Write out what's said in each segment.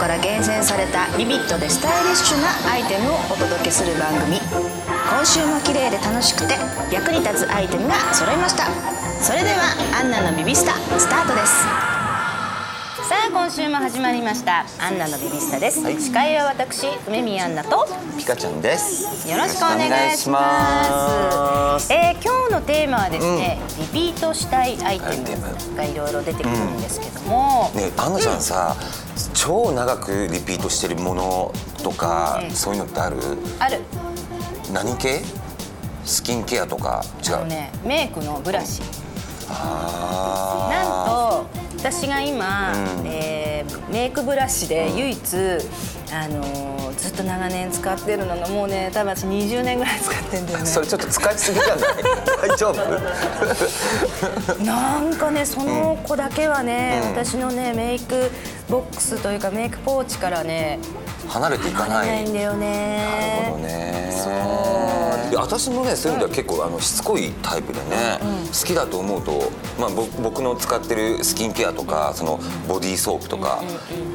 から厳選されたビビットでスタイリッシュなアイテムをお届けする番組。今週も綺麗で楽しくて役に立つアイテムが揃いました。それではアンナのビビスタスタートです。今週も始まりましたアンナのビビスタです、はい司会は私梅宮アンナとピカちゃんです。よろしくお願いします。えー今日のテーマはですね、リピートしたいアイテテムムがいろいろ出てくるんですけども、ね、アンナちゃんさ、超長くリピートしてるものとか、うんそういうのってある？ある何系？スキンケアとか？違う？ねメイクのブラシ。あなんと私が今、うんえーメイクブラシで唯一、あのーずっと長年使ってるのがもうね多分私20年ぐらい使ってんだよあ。ね。それちょっと使いすぎじゃない？大丈夫？なんかねその子だけはね、うん私のねメイクボックスというかメイクポーチからね離れていかない。ないんだよね。なるほどね。そう私もねそういう意味では結構あのしつこいタイプでね、好きだと思うと、まあ、ぼ僕の使ってるスキンケアとかそのボディーソープとか、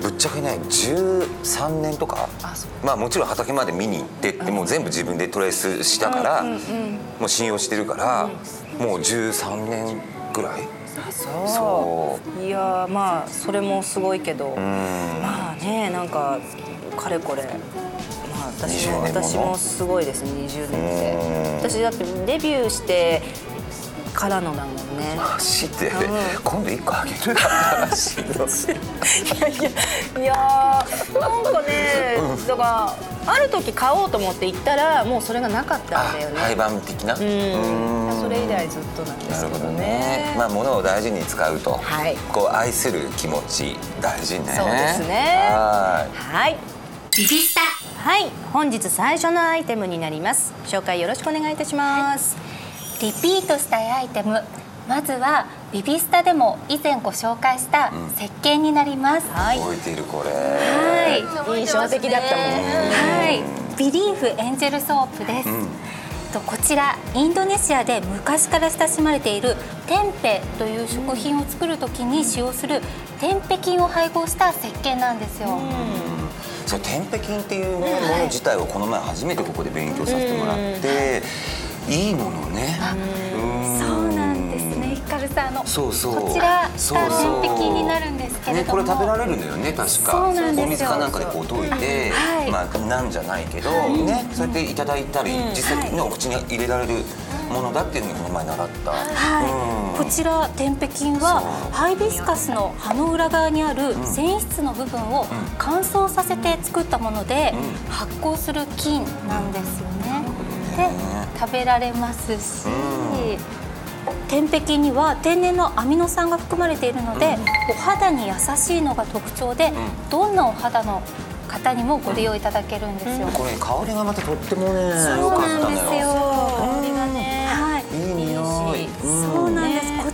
ぶっちゃけね13年とかまあもちろん畑まで見に行ってってもう全部自分でトレースしたから、うんうんうん。もう信用してるから、もう13年ぐらい。そう。そいやーまあそれもすごいけど、うん。まあねなんかかれこれ、まあ、私も20年もの私もすごいですね20年うん。って私だってデビューしてからのだもんね。マジで、うん今度一個あげる話のいやいやいやーなんかねだからある時買おうと思って行ったらもうそれがなかったんだよね。廃盤的な？うん。うん。それ以来ずっとなんですけどなるほどね。ね。まあ物を大事に使うと、はい。こう愛する気持ち大事ね。そうですね。ははい。ビビスタ。はい、本日最初のアイテムになります。紹介よろしくお願いいたします。リピートしたいアイテムまずはビビスタでも以前ご紹介した石鹸になります、はい。覚えているこれ。はい印象的だったもん。はいビリーフエンジェルソープです、んとこちらインドネシアで昔から親しまれているテンペという食品を作る時に使用するテンペ菌を配合した石鹸なんですよ、そうテンペ菌っていうね、もの自体をこの前初めてここで勉強させてもらって、いいものね。うん。そうなんですね。ヒカルさんあのそうそう。こちらそうそう下テンペ菌になるんですけれね、ども、これ食べられるんだよね確か。そうなんですよ。お水かなんかでこう溶いて、はい。まあなんじゃないけど、ねそうやっていただいたり、実際ね、お口に入れられるものだっていうのをこの前習った、はい、こちらテンペ菌はハイビスカスの葉の裏側にある繊維質の部分を乾燥させて作ったもので発酵する菌なんですよね。で食べられますし。テンペ菌には天然のアミノ酸が含まれているので、お肌に優しいのが特徴で、どんなお肌の方にもご利用いただけるんですよ。これ香りがまたとってもね良かったのなんですよ。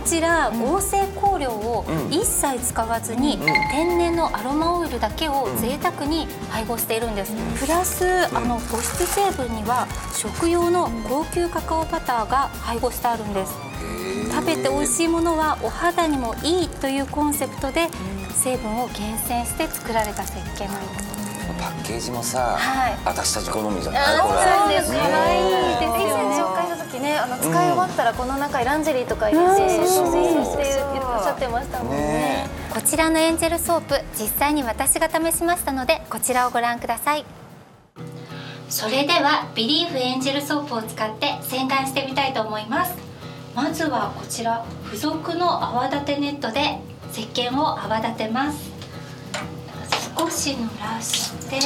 ちら合成香料を一切使わずに天然のアロマオイルだけを贅沢に配合しているんです。プラスあの保湿成分には食用の高級カカオバターが配合してあるんです。食べて美味しいものはお肌にもいいというコンセプトで成分を厳選して作られた石鹸なんです。パッケージもさ、はい私たち好みじゃない？これそうです。可愛いですよね。ねあの使い終わったらこの中にランジェリーとか入れてそうそうっておっしゃってましたもんね。ね。こちらのエンジェルソープ実際に私が試しましたのでこちらをご覧ください。それではビリーフエンジェルソープを使って洗顔してみたいと思います。まずはこちら付属の泡立てネットで石鹸を泡立てます。少し濡らして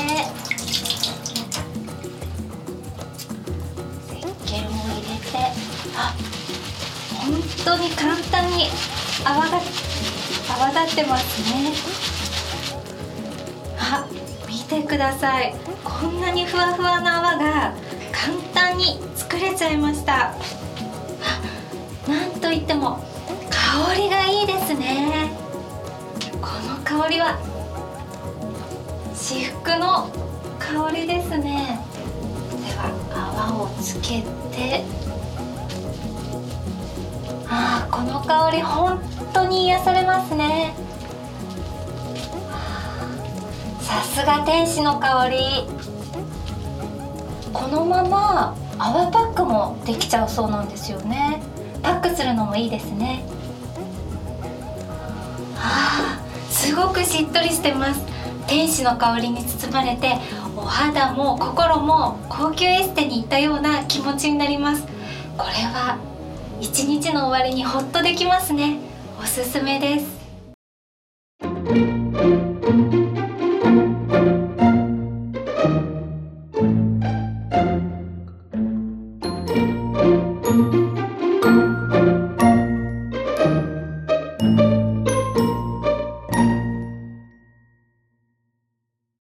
本当に簡単に泡が泡立ってますね。あ見てください。こんなにふわふわな泡が簡単に作れちゃいました。なんといっても香りがいいですね。この香りは至福の香りですね。では泡をつけて。この香り本当に癒されますね。さすが天使の香り。このまま泡パックもできちゃうそうなんですよね。パックするのもいいですね。はあすごくしっとりしてます。天使の香りに包まれてお肌も心も高級エステに行ったような気持ちになります。これは一日の終わりにホッとできますね。おすすめです。